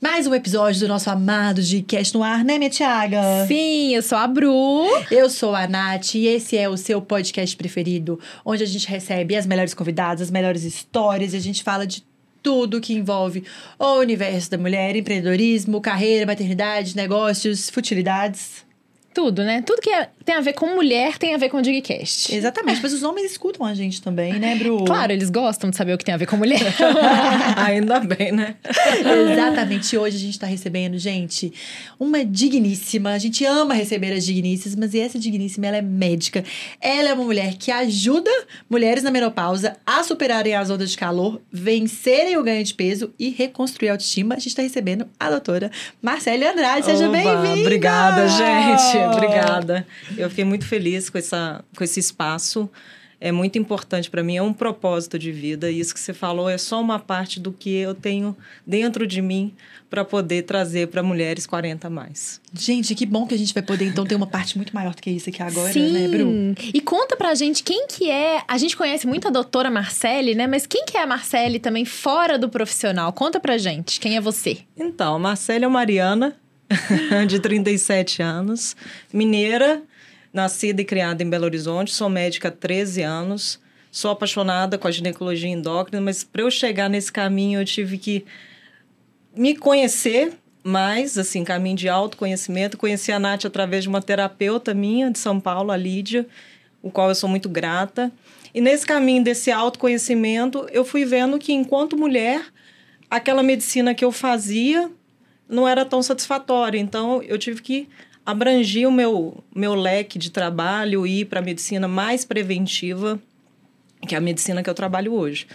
Mais um episódio do nosso amado de Cast no Ar, né, minha Tiaga? Sim, eu sou a Bru. Eu sou a Nath e esse é o seu podcast preferido, onde a gente recebe as melhores convidadas, as melhores histórias e a gente fala de tudo que envolve o universo da mulher, empreendedorismo, carreira, maternidade, negócios, futilidades. Tudo, né? Tudo que é, tem a ver com mulher tem a ver com o Digcast. Exatamente, mas os homens escutam a gente também, né, Bru? Claro, eles gostam de saber o que tem a ver com mulher. Ainda bem, né? Exatamente. Hoje a gente tá recebendo, gente, uma digníssima. A gente ama receber as digníssimas, mas essa digníssima, ela é médica. Ela é uma mulher que ajuda mulheres na menopausa a superarem as ondas de calor, vencerem o ganho de peso e reconstruir a autoestima. A gente tá recebendo a doutora Marcele Andrade. Seja bem-vinda! Obrigada, gente. Obrigada. Eu fiquei muito feliz com, essa, com esse espaço. É muito importante para mim, é um propósito de vida. E isso que você falou é só uma parte do que eu tenho dentro de mim para poder trazer para mulheres 40 a mais. Gente, que bom que a gente vai poder então ter uma parte muito maior do que isso aqui agora, Sim. né, Bru? E conta pra gente quem que é. A gente conhece muito a doutora Marcele, né? Mas quem que é a Marcele também fora do profissional? Conta pra gente, quem é você? Então, a Marcela Mariana, de 37 anos, mineira, nascida e criada em Belo Horizonte, sou médica há 13 anos, sou apaixonada com a ginecologia endócrina, mas para eu chegar nesse caminho eu tive que me conhecer mais, assim, caminho de autoconhecimento. Conheci a Nath através de uma terapeuta minha de São Paulo, a Lídia, o qual eu sou muito grata. E nesse caminho desse autoconhecimento, eu fui vendo que enquanto mulher, aquela medicina que eu fazia não era tão satisfatória. Então, eu tive que abrangir o meu, meu leque de trabalho e ir para a medicina mais preventiva, que é a medicina que eu trabalho hoje.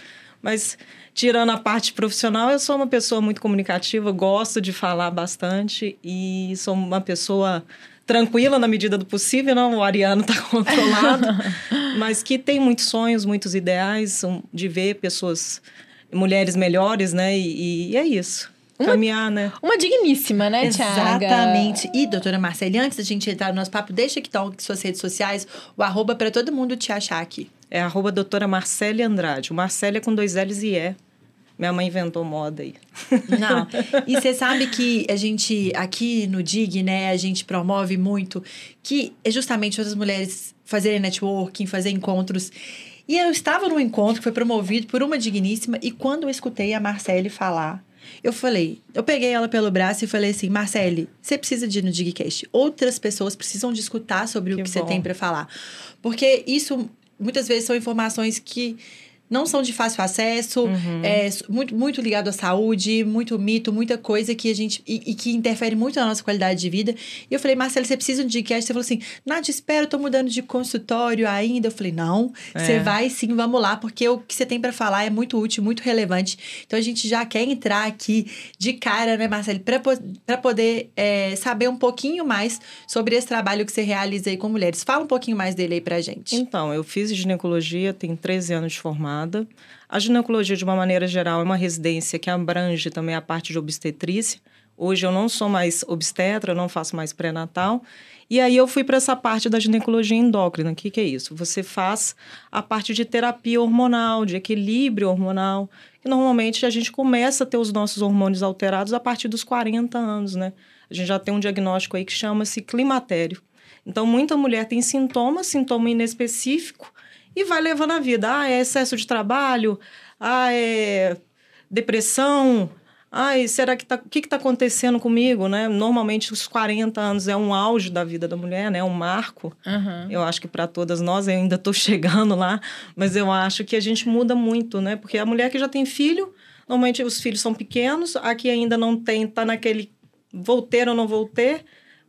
Mas, tirando a parte profissional, eu sou uma pessoa muito comunicativa, gosto de falar bastante e sou uma pessoa tranquila na medida do possível, não, o Ariano está controlado, mas que tem muitos sonhos, muitos ideais de ver pessoas, mulheres melhores, né? E, e é isso. Uma- Caminhar, né? Uma digníssima, né, Tiaga? Exatamente. E, doutora Marcele, antes da gente entrar no nosso papo, deixa aqui então suas redes sociais, o arroba para todo mundo te achar aqui. É arroba doutora Marcele Andrade. O Marcele é com dois L's e E. Minha mãe inventou moda aí. Não. E você sabe que a gente, aqui no DIG, né, a gente promove muito que é justamente outras mulheres fazerem networking, fazer encontros. E eu estava num encontro que foi promovido por uma digníssima, e quando eu escutei a Marcele falar, eu falei, eu peguei ela pelo braço e falei assim, Marcele, você precisa de ir no Digcast. Outras pessoas precisam de escutar sobre o Que que você bom. tem para falar. Porque isso, muitas vezes, são informações que não são de fácil acesso, é s- muito, muito ligado à saúde, muito mito, muita coisa que a gente. E, e que interfere muito na nossa qualidade de vida. E eu falei, Marcelo, você precisa de um Digcast? Você falou assim, Nath, espera, eu tô mudando de consultório ainda. Eu falei, não, você É. vai sim, vamos lá, porque o que você tem para falar é muito útil, muito relevante. Então a gente já quer entrar aqui de cara, né, Marcelo, para poder é, saber um pouquinho mais sobre esse trabalho que você realiza aí com mulheres. Fala um pouquinho mais dele aí pra gente. Então, eu fiz ginecologia, tenho 13 anos de formada. A ginecologia, de uma maneira geral, é uma residência que abrange também a parte de obstetrícia. Hoje eu não sou mais obstetra, eu não faço mais pré-natal. E aí eu fui para essa parte da ginecologia endócrina. O que, que é isso? Você faz a parte de terapia hormonal, de equilíbrio hormonal. E normalmente a gente começa a ter os nossos hormônios alterados a partir dos 40 anos, né? A gente já tem um diagnóstico aí que chama-se climatério. Então, muita mulher tem sintomas, sintoma inespecífico, e vai levando a vida. Ah, é excesso de trabalho, ah, é depressão. Ai, será que tá, o que está acontecendo comigo, né? Normalmente os 40 anos é um auge da vida da mulher, né? Um marco. Aham. Eu acho que para todas nós, eu ainda estou chegando lá, mas eu acho que a gente muda muito, né? Porque a mulher que já tem filho, normalmente os filhos são pequenos, a que ainda não tem, tá naquele vou ter ou não vou ter.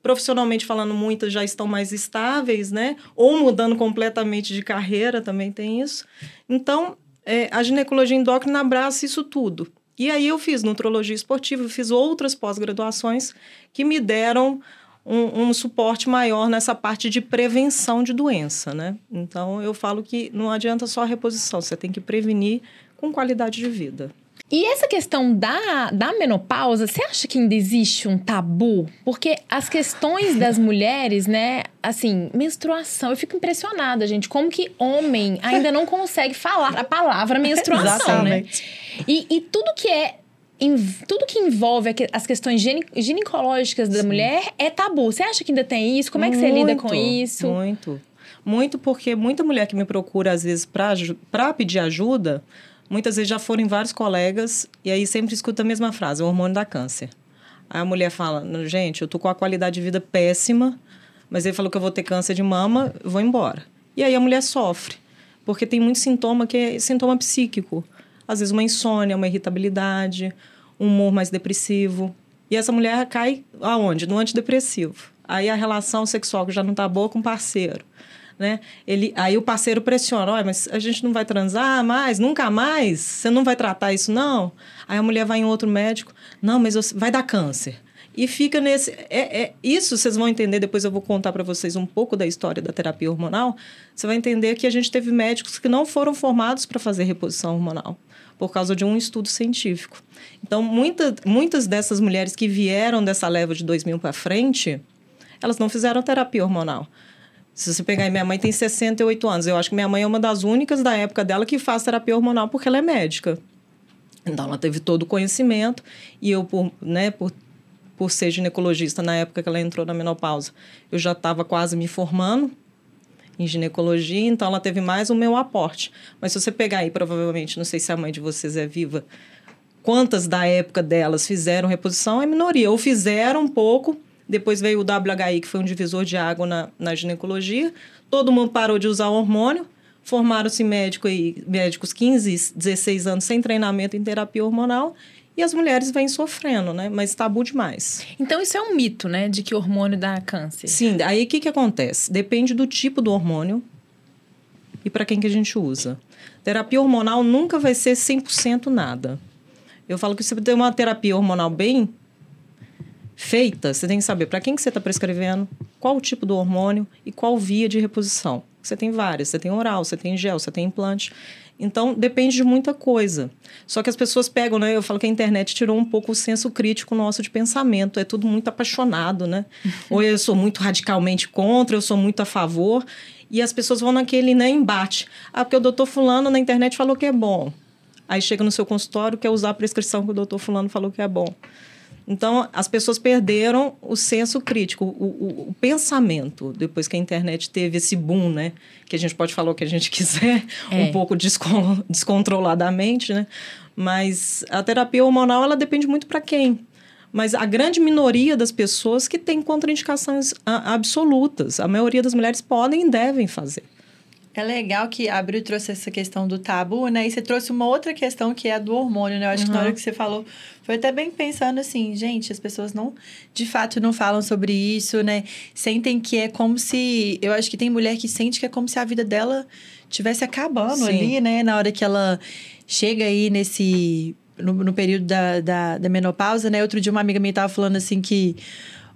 Profissionalmente falando, muitas já estão mais estáveis, né? Ou mudando completamente de carreira, também tem isso. Então, é, a ginecologia endócrina abraça isso tudo. E aí eu fiz nutrologia esportiva, fiz outras pós-graduações que me deram um, um suporte maior nessa parte de prevenção de doença, né? Então eu falo que não adianta só a reposição, você tem que prevenir com qualidade de vida. E essa questão da, da menopausa, você acha que ainda existe um tabu? Porque as questões das mulheres, né, assim, menstruação, eu fico impressionada, gente, como que homem ainda não consegue falar a palavra menstruação, né? E, e tudo que é em- tudo que envolve as questões gine- ginecológicas da mulher é tabu. Você acha que ainda tem isso? Como é que você lida com Muito, isso? Muito. Muito porque muita mulher que me procura, às vezes, para pedir ajuda, muitas vezes já foram em vários colegas e aí sempre escuta a mesma frase, o hormônio da câncer. Aí a mulher fala, gente, eu tô com a qualidade de vida péssima, mas ele falou que eu vou ter câncer de mama, vou embora. E aí a mulher sofre, porque tem muito sintoma que é sintoma psíquico. Às vezes uma insônia, uma irritabilidade, um humor mais depressivo. E essa mulher cai aonde? No antidepressivo. Aí a relação sexual que já não tá boa com o parceiro. Né? Ele, aí o parceiro pressiona, olha, mas a gente não vai transar mais, nunca mais? Você não vai tratar isso, não? Aí a mulher vai em outro médico, não, mas você- vai dar câncer. E fica nesse. É, é, isso vocês vão entender, depois eu vou contar para vocês um pouco da história da terapia hormonal. Você vai entender que a gente teve médicos que não foram formados para fazer reposição hormonal, por causa de um estudo científico. Então, muita, muitas dessas mulheres que vieram dessa leva de 2000 para frente, elas não fizeram terapia hormonal. Se você pegar, minha mãe tem 68 anos. Eu acho que minha mãe é uma das únicas da época dela que faz terapia hormonal porque ela é médica. Então, ela teve todo o conhecimento. E eu, por, né, por, por ser ginecologista na época que ela entrou na menopausa, eu já estava quase me formando em ginecologia, então ela teve mais o meu aporte. Mas se você pegar aí, provavelmente, não sei se a mãe de vocês é viva, quantas da época delas fizeram reposição, é minoria. Ou fizeram um pouco, depois veio o WHI, que foi um divisor de água na, na ginecologia. Todo mundo parou de usar hormônio. Formaram-se médico médicos 15, 16 anos sem treinamento em terapia hormonal. E as mulheres vêm sofrendo, né? Mas tabu demais. Então, isso é um mito, né? De que o hormônio dá câncer. Sim, aí o que, que acontece? Depende do tipo do hormônio e para quem que a gente usa. Terapia hormonal nunca vai ser 100% nada. Eu falo que se você tem uma terapia hormonal bem feita, você tem que saber para quem que você está prescrevendo, qual o tipo do hormônio e qual via de reposição. Você tem várias, você tem oral, você tem gel, você tem implante. Então, depende de muita coisa. Só que as pessoas pegam, né? Eu falo que a internet tirou um pouco o senso crítico nosso de pensamento. É tudo muito apaixonado, né? Ou eu sou muito radicalmente contra, eu sou muito a favor. E as pessoas vão naquele né, embate. Ah, porque o doutor fulano na internet falou que é bom. Aí chega no seu consultório, quer usar a prescrição que o doutor fulano falou que é bom. Então, as pessoas perderam o senso crítico, o, o, o, pensamento, depois que a internet teve esse boom, né? Que a gente pode falar o que a gente quiser, é. um pouco descon descontroladamente, né? Mas a terapia hormonal, ela depende muito para quem. Mas a grande minoria das pessoas que tem contraindicações absolutas. A maioria das mulheres podem e devem fazer. É legal que a Abril trouxe essa questão do tabu, né? E você trouxe uma outra questão que é a do hormônio, né? Eu acho uhum. que na hora que você falou, foi até bem pensando assim, gente, as pessoas não, de fato, não falam sobre isso, né? Sentem que é como se. Eu acho que tem mulher que sente que é como se a vida dela tivesse acabando Sim. ali, né? Na hora que ela chega aí nesse. No, no período da, da, da menopausa, né? Outro dia uma amiga minha tava falando assim que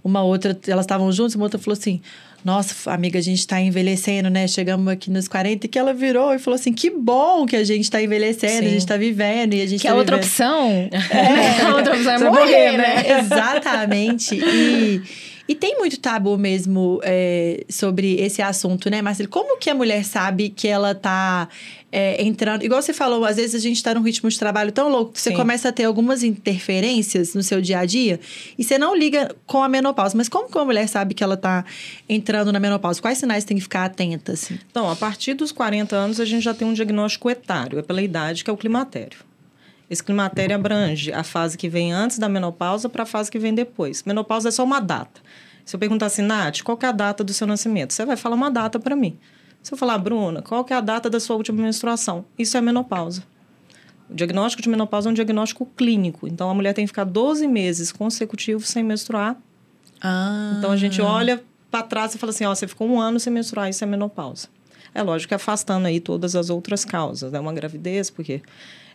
uma outra, elas estavam juntas, uma outra falou assim: nossa, amiga, a gente tá envelhecendo, né? Chegamos aqui nos 40 e que ela virou e falou assim: que bom que a gente tá envelhecendo, Sim. a gente tá vivendo e a gente que tá a outra vivendo. opção. É, a outra opção é morrer, morrer, né? Exatamente. E. E tem muito tabu mesmo é, sobre esse assunto, né, Marcelo? Como que a mulher sabe que ela tá é, entrando. Igual você falou, às vezes a gente está num ritmo de trabalho tão louco que você Sim. começa a ter algumas interferências no seu dia a dia e você não liga com a menopausa. Mas como que uma mulher sabe que ela está entrando na menopausa? Quais sinais tem que ficar atenta? Assim? Então, a partir dos 40 anos, a gente já tem um diagnóstico etário, é pela idade, que é o climatério. Esse climatério abrange a fase que vem antes da menopausa para a fase que vem depois. Menopausa é só uma data. Se eu perguntar assim, Nath, qual é a data do seu nascimento? Você vai falar uma data para mim. Se eu falar, Bruna, qual é a data da sua última menstruação? Isso é menopausa. O diagnóstico de menopausa é um diagnóstico clínico. Então, a mulher tem que ficar 12 meses consecutivos sem menstruar. Ah. Então, a gente olha para trás e fala assim, ó, você ficou um ano sem menstruar, isso é menopausa. É lógico que afastando aí todas as outras causas, né? Uma gravidez, porque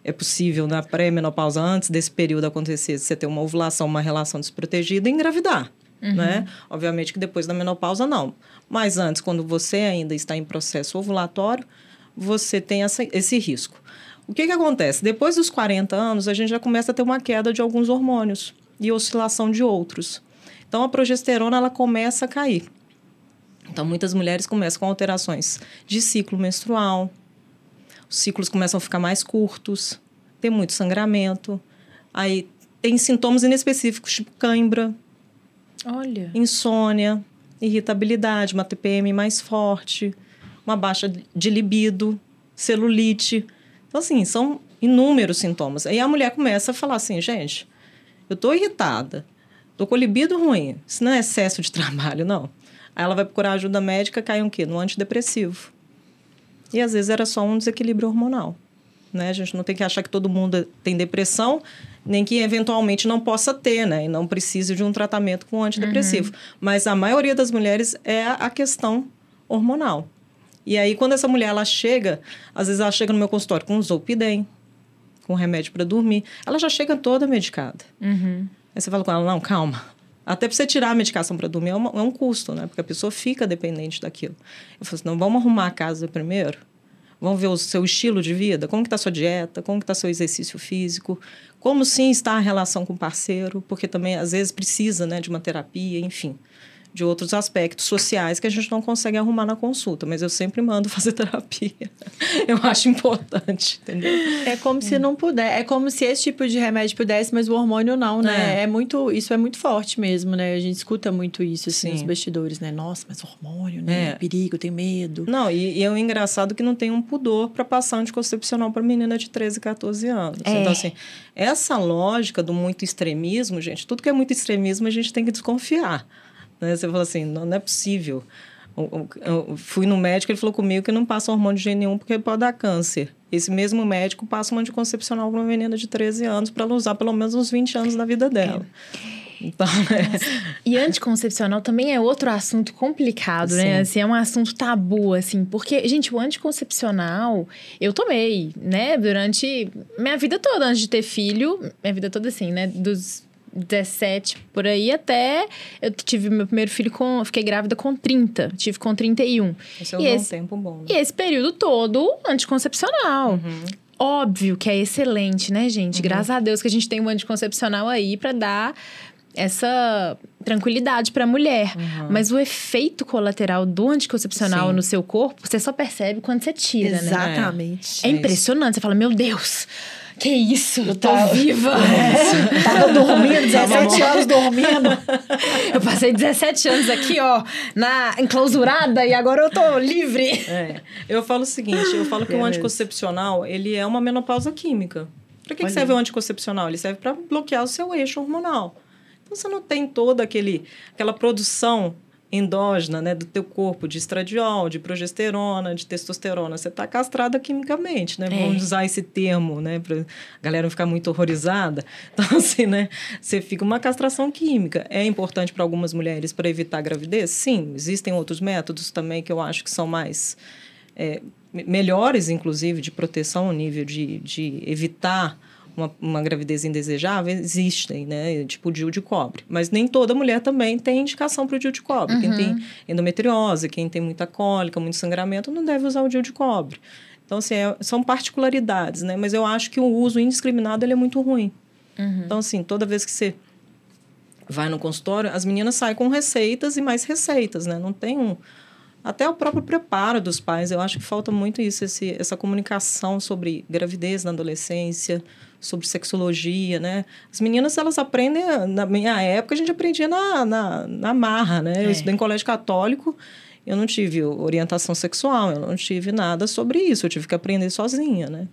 é possível na pré-menopausa, antes desse período acontecer, você ter uma ovulação, uma relação desprotegida e engravidar. Uhum. Né? Obviamente que depois da menopausa, não. Mas antes, quando você ainda está em processo ovulatório, você tem essa, esse risco. O que, que acontece? Depois dos 40 anos, a gente já começa a ter uma queda de alguns hormônios e oscilação de outros. Então, a progesterona ela começa a cair. Então, muitas mulheres começam com alterações de ciclo menstrual, os ciclos começam a ficar mais curtos, tem muito sangramento, aí tem sintomas inespecíficos, tipo cãibra, Olha. insônia, irritabilidade, uma TPM mais forte, uma baixa de libido, celulite. Então, assim, são inúmeros sintomas. Aí a mulher começa a falar assim, gente, eu tô irritada, tô com libido ruim. Isso não é excesso de trabalho, não. Aí ela vai procurar ajuda médica, cai um quê? No antidepressivo. E às vezes era só um desequilíbrio hormonal. Né? A gente não tem que achar que todo mundo tem depressão, nem que eventualmente não possa ter, né? E não precise de um tratamento com antidepressivo. Mas a maioria das mulheres é a questão hormonal. E aí, quando essa mulher ela chega, às vezes ela chega no meu consultório com Zolpidem, com remédio para dormir, ela já chega toda medicada. Uhum. Aí você fala com ela, não, calma. Até para você tirar a medicação para dormir é, uma- é um custo, né? Porque a pessoa fica dependente daquilo. Eu falo assim, não, vamos arrumar a casa primeiro. Vamos ver o seu estilo de vida, como que está sua dieta, como que está seu exercício físico, como sim está a relação com o parceiro, porque também às vezes precisa, né, de uma terapia, enfim, de outros aspectos sociais que a gente não consegue arrumar na consulta, mas eu sempre mando fazer terapia. Eu acho importante, entendeu? É como se não puder. É como se esse tipo de remédio pudesse, mas o hormônio não, né? É. É, muito. Isso é muito forte mesmo, né? A gente escuta muito isso, assim, Sim. nos bastidores, né? Nossa, mas hormônio, né? É. Perigo, tenho medo. Não, e, e é um engraçado que não tem um pudor para passar anticoncepcional para menina de 13, 14 anos. É. Então, assim, essa lógica do muito extremismo, gente, tudo que é muito extremismo a gente tem que desconfiar. Né? Você fala assim, não, não é possível. Eu, eu- eu fui no médico, ele falou comigo que não passa hormônio de jeito nenhum porque pode dar câncer. Esse mesmo médico passa um anticoncepcional para uma menina de 13 anos para ela usar pelo menos uns 20 anos da vida dela. Então, né? E anticoncepcional também é outro assunto complicado, né? Sim. Assim, é um assunto tabu, assim. Porque, gente, o anticoncepcional, eu tomei, né? Durante minha vida toda, antes de ter filho. Minha vida toda, assim, né? Dos 17 por aí até... Eu tive meu primeiro filho com... Fiquei grávida com 30. Tive com 31. Esse é E um esse- tempo bom. E Né? esse período todo, anticoncepcional. Uhum. Óbvio que é excelente, né, gente? Graças a Deus que a gente tem um anticoncepcional aí pra dar essa tranquilidade pra mulher. Mas o efeito colateral do anticoncepcional Sim. no seu corpo, você só percebe quando você tira, né? Exatamente. É É impressionante. Você fala, meu Deus, que isso? Eu tô tava- viva. É, tava dormindo, 17 anos dormindo. Eu passei 17 anos aqui, ó, na enclausurada e agora eu tô livre. É. Eu falo o seguinte, eu falo que o Beleza. anticoncepcional, ele é uma menopausa química. Para que, que serve o anticoncepcional? Ele serve para bloquear o seu eixo hormonal. Então você não tem toda aquele, aquela produção endógena, né, do teu corpo de estradiol, de progesterona, de testosterona. Você está castrada quimicamente, né? É. Vamos usar esse termo, né, para a galera não ficar muito horrorizada. Então assim, né, você fica uma castração química. É importante para algumas mulheres para evitar gravidez? Sim, existem outros métodos também que eu acho que são mais é, me- melhores, inclusive, de proteção, nível de, de evitar uma, uma gravidez indesejável, existem, né? Tipo o DIU de cobre. Mas nem toda mulher também tem indicação para o DIU de cobre. Quem tem endometriose, quem tem muita cólica, muito sangramento, não deve usar o DIU de cobre. Então, assim, é- são particularidades, né? Mas eu acho que o uso indiscriminado ele é muito ruim. Então, assim, toda vez que você vai no consultório, as meninas saem com receitas e mais receitas, né? Não tem um... Até o próprio preparo dos pais, eu acho que falta muito isso, esse, essa comunicação sobre gravidez na adolescência, sobre sexologia, né? As meninas, elas aprendem, na minha época, a gente aprendia na, na, na marra, né? Eu É. estudei em colégio católico, eu não tive orientação sexual, eu não tive nada sobre isso, eu tive que aprender sozinha, né?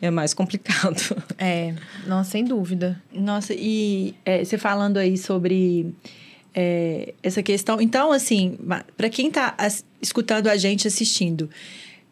É mais complicado. É, não, sem dúvida. Nossa, e é, você falando aí sobre é, essa questão. Então, assim, para quem está escutando a gente, assistindo,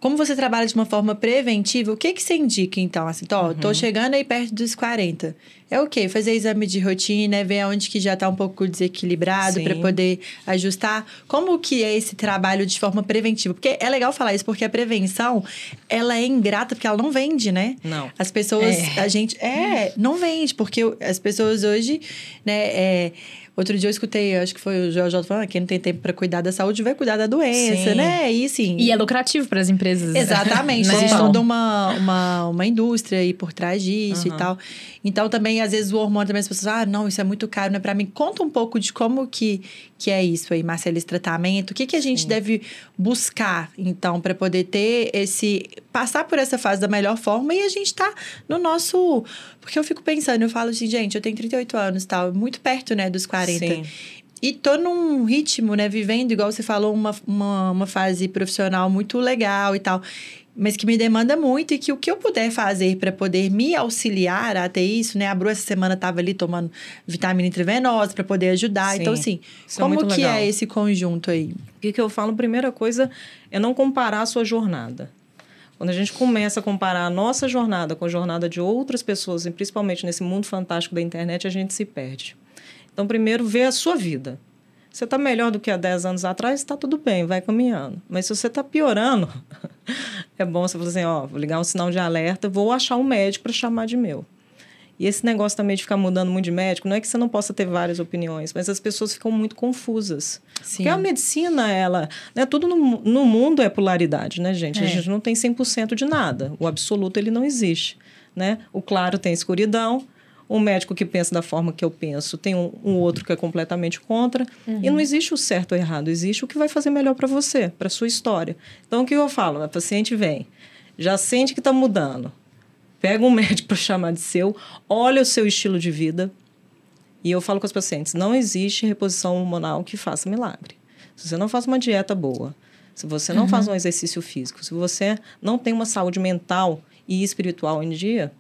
como você trabalha de uma forma preventiva, o que, que você indica, então? Assim, tô, Uhum. tô chegando aí perto dos 40. É o quê? Fazer exame de rotina, ver onde que já está um pouco desequilibrado Sim. para poder ajustar. Como que é esse trabalho de forma preventiva? Porque é legal falar isso, porque a prevenção, ela é ingrata, porque ela não vende, né? Não. As pessoas, É. a gente, é, não vende, porque as pessoas hoje, né, é, outro dia eu escutei, acho que foi o Joel J falando, "Ah, quem não tem tempo para cuidar da saúde vai cuidar da doença, Sim. né? E assim, E é lucrativo para as empresas. Exatamente, né? existe toda uma, uma, uma indústria aí por trás disso e Aham. tal. Então, também também, às vezes, o hormônio também as pessoas, ah, não, isso é muito caro, não é pra mim. Conta um pouco de como que, que é isso aí, Marcela, esse tratamento. O que, que a gente Sim. deve buscar, então, para poder ter esse. passar por essa fase da melhor forma e a gente tá no nosso. Porque eu fico pensando, eu falo assim, gente, eu tenho 38 anos tal, muito perto, né, dos 40. Sim. E tô num ritmo, né, vivendo, igual você falou, uma, uma, uma fase profissional muito legal e tal mas que me demanda muito e que o que eu puder fazer para poder me auxiliar a ter isso, né? A Bru essa semana estava ali tomando vitamina intravenosa para poder ajudar. Sim, então, assim, é como é que legal. é esse conjunto aí? O que, que eu falo? Primeira coisa é não comparar a sua jornada. Quando a gente começa a comparar a nossa jornada com a jornada de outras pessoas, e principalmente nesse mundo fantástico da internet, a gente se perde. Então, primeiro, vê a sua vida. Você está melhor do que há 10 anos atrás, está tudo bem, vai caminhando. Mas se você está piorando, é bom você falar assim, ó, vou ligar um sinal de alerta, vou achar um médico para chamar de meu. E esse negócio também de ficar mudando muito de médico, não é que você não possa ter várias opiniões, mas as pessoas ficam muito confusas. Sim. Porque a medicina, ela... Né, tudo no, no mundo é polaridade, né, gente? É. A gente não tem 100% de nada. O absoluto, ele não existe, né? O claro tem escuridão, um médico que pensa da forma que eu penso, tem um, um outro que é completamente contra. Uhum. E não existe o certo ou errado, existe o que vai fazer melhor para você, para sua história. Então, o que eu falo? A paciente vem, já sente que está mudando, pega um médico para chamar de seu, olha o seu estilo de vida. E eu falo com as pacientes: não existe reposição hormonal que faça milagre. Se você não faz uma dieta boa, se você não uhum. faz um exercício físico, se você não tem uma saúde mental e espiritual em dia,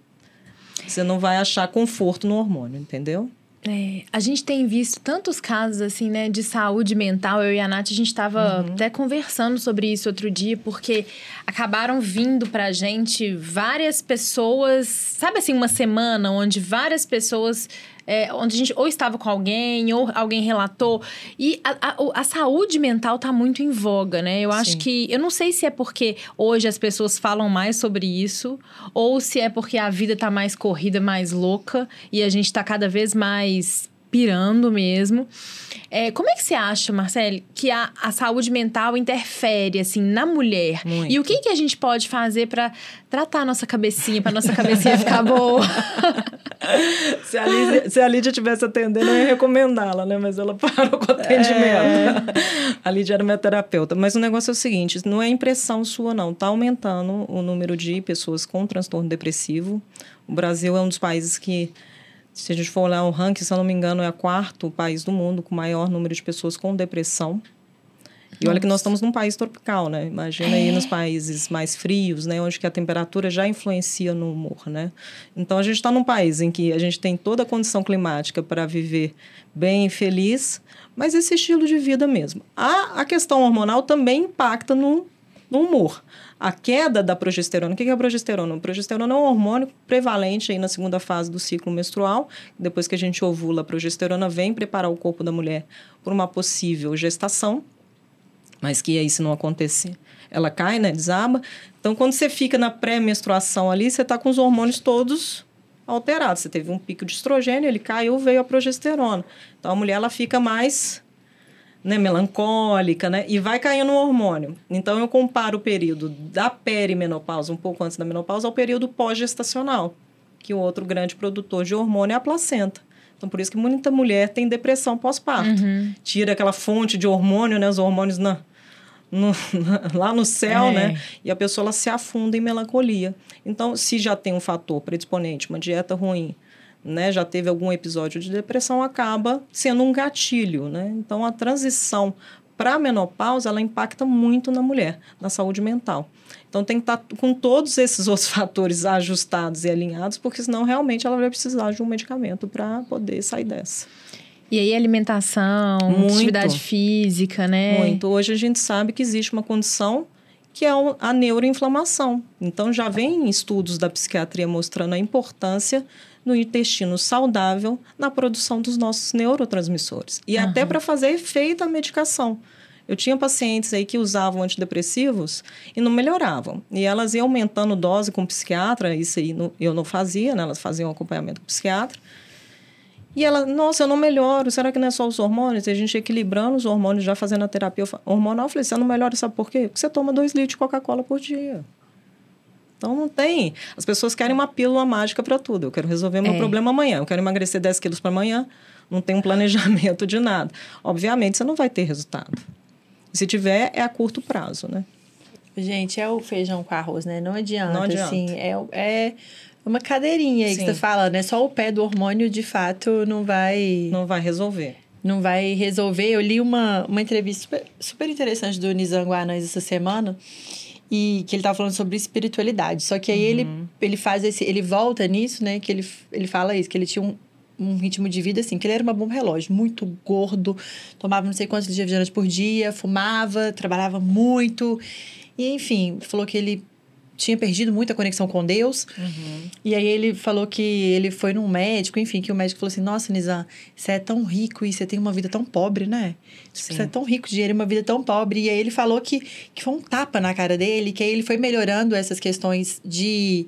você não vai achar conforto no hormônio, entendeu? É, a gente tem visto tantos casos assim, né, de saúde mental. Eu e a Nath, a gente estava uhum. até conversando sobre isso outro dia, porque acabaram vindo pra gente várias pessoas, sabe assim, uma semana onde várias pessoas é, onde a gente ou estava com alguém, ou alguém relatou. E a, a, a saúde mental está muito em voga, né? Eu acho Sim. que. Eu não sei se é porque hoje as pessoas falam mais sobre isso, ou se é porque a vida está mais corrida, mais louca, e a gente está cada vez mais pirando mesmo. É, como é que você acha, Marcelo, que a, a saúde mental interfere, assim, na mulher? Muito. E o que, que a gente pode fazer para tratar a nossa cabecinha, para nossa cabecinha ficar boa? se, a Lídia, se a Lídia tivesse atendendo, eu ia recomendá-la, né? Mas ela parou com o atendimento. É. A Lídia era minha terapeuta. Mas o negócio é o seguinte, não é impressão sua, não. Tá aumentando o número de pessoas com transtorno depressivo. O Brasil é um dos países que se a gente for olhar o ranking, se eu não me engano, é o quarto país do mundo com maior número de pessoas com depressão. E olha que nós estamos num país tropical, né? Imagina é. aí nos países mais frios, né? Onde que a temperatura já influencia no humor, né? Então, a gente está num país em que a gente tem toda a condição climática para viver bem e feliz, mas esse estilo de vida mesmo. A, a questão hormonal também impacta no, no humor a queda da progesterona. O que é a progesterona? A progesterona é um hormônio prevalente aí na segunda fase do ciclo menstrual. Depois que a gente ovula, a progesterona vem preparar o corpo da mulher para uma possível gestação, mas que aí, se não acontecer, ela cai, né? Desaba. Então, quando você fica na pré-menstruação ali, você está com os hormônios todos alterados. Você teve um pico de estrogênio, ele caiu, veio a progesterona. Então, a mulher ela fica mais né, melancólica, né? E vai caindo o hormônio. Então, eu comparo o período da perimenopausa, um pouco antes da menopausa, ao período pós-gestacional, que o outro grande produtor de hormônio é a placenta. Então, por isso que muita mulher tem depressão pós-parto. Uhum. Tira aquela fonte de hormônio, né? Os hormônios na, no, lá no céu, é. né? E a pessoa ela se afunda em melancolia. Então, se já tem um fator predisponente, uma dieta ruim, né, já teve algum episódio de depressão, acaba sendo um gatilho. Né? Então, a transição para a menopausa, ela impacta muito na mulher, na saúde mental. Então, tem que estar tá com todos esses outros fatores ajustados e alinhados, porque senão, realmente, ela vai precisar de um medicamento para poder sair dessa. E aí, alimentação, muito, atividade física, né? Muito. Hoje, a gente sabe que existe uma condição que é a neuroinflamação. Então, já vem estudos da psiquiatria mostrando a importância no intestino saudável na produção dos nossos neurotransmissores. E uhum. até para fazer efeito a medicação. Eu tinha pacientes aí que usavam antidepressivos e não melhoravam. E elas iam aumentando dose com o psiquiatra, isso aí eu não fazia, né? Elas faziam acompanhamento com o psiquiatra. E ela, nossa, eu não melhoro, será que não é só os hormônios? E a gente equilibrando os hormônios, já fazendo a terapia hormonal. Eu falei, você não melhora, sabe por quê? Porque você toma dois litros de Coca-Cola por dia. Então não tem. As pessoas querem uma pílula mágica para tudo. Eu quero resolver meu É. problema amanhã. Eu quero emagrecer 10 quilos para amanhã. Não tem um planejamento de nada. Obviamente, você não vai ter resultado. Se tiver, é a curto prazo, né? Gente, é o feijão com arroz, né? Não adianta, Não adianta. assim. É, é uma cadeirinha aí que Sim. você fala, né? Só o pé do hormônio, de fato, não vai... Não vai resolver. não vai resolver. Eu li uma, uma entrevista super, super interessante do Nizam Guanães essa semana e que ele tava falando sobre espiritualidade. Só que aí ele, ele faz esse, ele volta nisso, né? Que ele, ele fala isso, que ele tinha um, um ritmo de vida assim, que ele era uma bomba relógio, muito gordo, tomava não sei quantos de refrigerante por dia, fumava, trabalhava muito. E enfim, falou que ele tinha perdido muita conexão com Deus. E aí ele falou que ele foi num médico, enfim, que o médico falou assim: Nossa, Nizam, você é tão rico e você tem uma vida tão pobre, né? Tipo, Sim. Você é tão rico de dinheiro e uma vida tão pobre. E aí ele falou que, que foi um tapa na cara dele, que aí ele foi melhorando essas questões de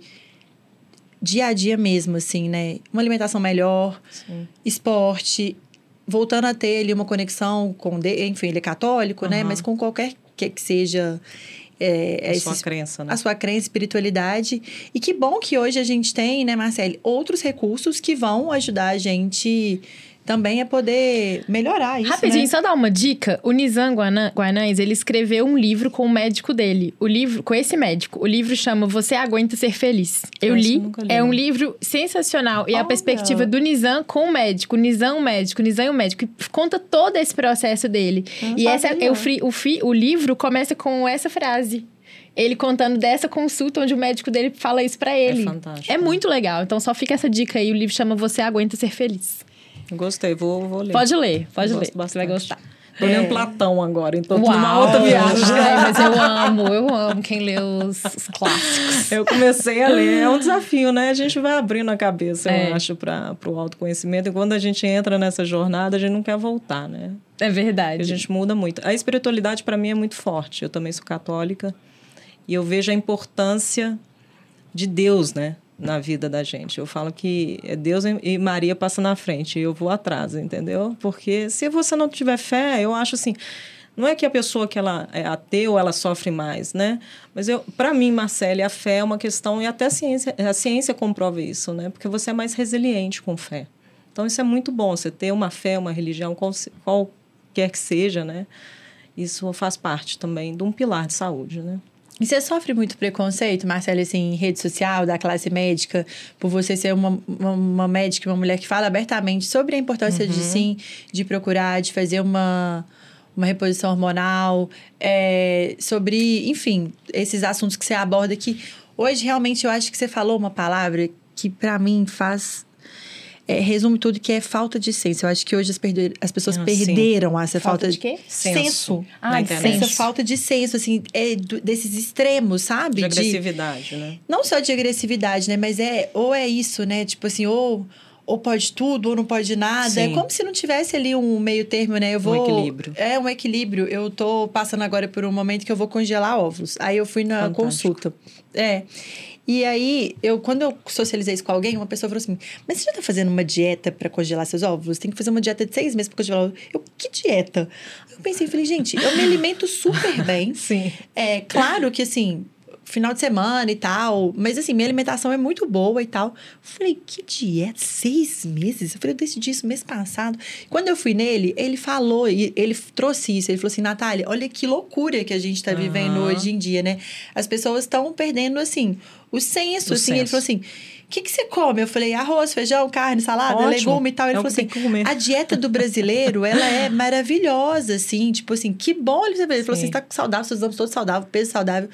dia a dia mesmo, assim, né? Uma alimentação melhor, Sim. esporte, voltando a ter ali uma conexão com Deus, enfim, ele é católico, né? Aham. Mas com qualquer que, que seja. É, A sua esses crença, né? a sua crença, espiritualidade. E que bom que hoje a gente tem, né, Marcele, outros recursos que vão ajudar a gente também a poder melhorar isso. Rapidinho, né? só dar uma dica. O Nizam Guanães, ele escreveu um livro com o médico dele. O livro, com esse médico. O livro chama Você Aguenta Ser Feliz. Eu li. eu li, É um não. livro sensacional. E a perspectiva do Nizam com o médico. Nizam o médico, Nizam o médico. E conta todo esse processo dele. não e essa, eu, fri- o, fi- o livro começa com essa frase. Ele contando dessa consulta onde o médico dele fala isso pra ele. fantástico, É né? muito legal. Então só fica essa dica aí. O livro chama Você Aguenta Ser Feliz. Gostei, vou, vou ler. Pode ler, pode ler. Você vai bastante. gostar. Tô lendo É. Platão agora, então tô Uau! numa outra viagem. Ai, mas eu amo, eu amo quem lê os, os clássicos. Eu comecei a ler. É um desafio, né? A gente vai abrindo a cabeça, É. eu acho, para o autoconhecimento. E quando a gente entra nessa jornada, a gente não quer voltar, né? É verdade. A gente muda muito. A espiritualidade, para mim, é muito forte. Eu também sou católica. E eu vejo a importância de Deus, né? Na vida da gente. Eu falo que é Deus e Maria passam na frente e eu vou atrás, entendeu? Porque se você não tiver fé, eu acho assim. Não é que a pessoa que ela é ateu, ela sofre mais, né? Mas eu, para mim, Marcele, a fé é uma questão e até a ciência, a ciência comprova isso, né? Porque você é mais resiliente com fé. Então isso é muito bom, você ter uma fé, uma religião, qualquer que seja, né? Isso faz parte também de um pilar de saúde, né? E você sofre muito preconceito, Marcelo, assim, em rede social, da classe médica, por você ser uma, uma, uma médica, uma mulher que fala abertamente sobre a importância de sim, de procurar, de fazer uma, uma reposição hormonal, é, sobre, enfim, esses assuntos que você aborda que hoje realmente eu acho que você falou uma palavra que para mim faz. É, resume tudo que é falta de senso. Eu acho que hoje as, perder, as pessoas Ah, sim. perderam essa Falta falta, de quê? senso. Ah, na de internet. Essa senso. falta de senso, assim, é do- desses extremos, sabe? De agressividade, né? não só de agressividade, né? Mas é, ou é isso, né? Tipo assim, ou, ou pode tudo, ou não pode nada. Sim. É como se não tivesse ali um meio termo, né? Eu vou. equilíbrio. É, um equilíbrio. Eu tô passando agora por um momento que eu vou congelar óvulos. Aí eu fui na Fantástico. consulta. É. E aí, eu, quando eu socializei isso com alguém, uma pessoa falou assim: Mas você já tá fazendo uma dieta pra congelar seus óvulos? Tem que fazer uma dieta de seis meses pra congelar óvulos. Eu, que dieta? Eu pensei, falei, gente, eu me alimento super bem. Sim. É claro que assim, final de semana e tal, mas assim, minha alimentação é muito boa e tal. Falei, que dieta? Seis meses? Eu falei, eu decidi isso mês passado. Quando eu fui nele, ele falou, ele trouxe isso. Ele falou assim, Natália, olha que loucura que a gente tá vivendo hoje em dia, né? As pessoas estão perdendo, assim, o senso, O assim. Ele senso. falou assim. O que, que você come? Eu falei, arroz, feijão, carne, salada, Ótimo. legume e tal. Ele É falou assim: a dieta do brasileiro, ela é maravilhosa, assim. Tipo assim, que bom ele saber. Ele falou assim: Sim. você tá saudável, seus exames todos saudáveis, peso saudável.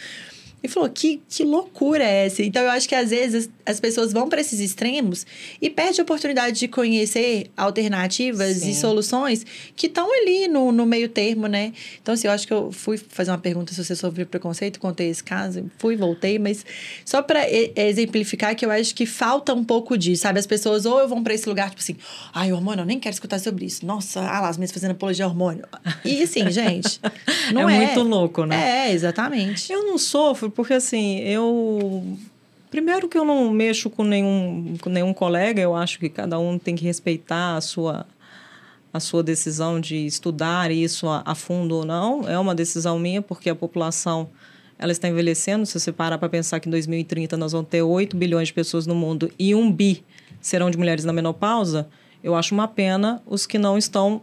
Ele falou: que, que loucura é essa? Então, eu acho que às vezes as pessoas vão para esses extremos e perdem a oportunidade de conhecer alternativas Sim. e soluções que estão ali no, no meio termo, né? Então, assim, eu acho que eu fui fazer uma pergunta se você sofreu preconceito, contei esse caso, fui, voltei, mas só para exemplificar que eu acho que falta um pouco disso, sabe? As pessoas ou vão para esse lugar, tipo assim, ai, hormônio, eu nem quero escutar sobre isso. Nossa, ah lá, as minhas fazendo apologia ao hormônio. E assim, gente, não É é. muito louco, né? É, exatamente. Eu não sofro porque, assim, eu... Primeiro que eu não mexo com nenhum, com nenhum colega, eu acho que cada um tem que respeitar a sua, a sua decisão de estudar isso a, a fundo ou não. É uma decisão minha, porque a população ela está envelhecendo. Se você parar para pensar que em 2030 nós vamos ter 8 bilhões de pessoas no mundo e um bi serão de mulheres na menopausa, eu acho uma pena os que não estão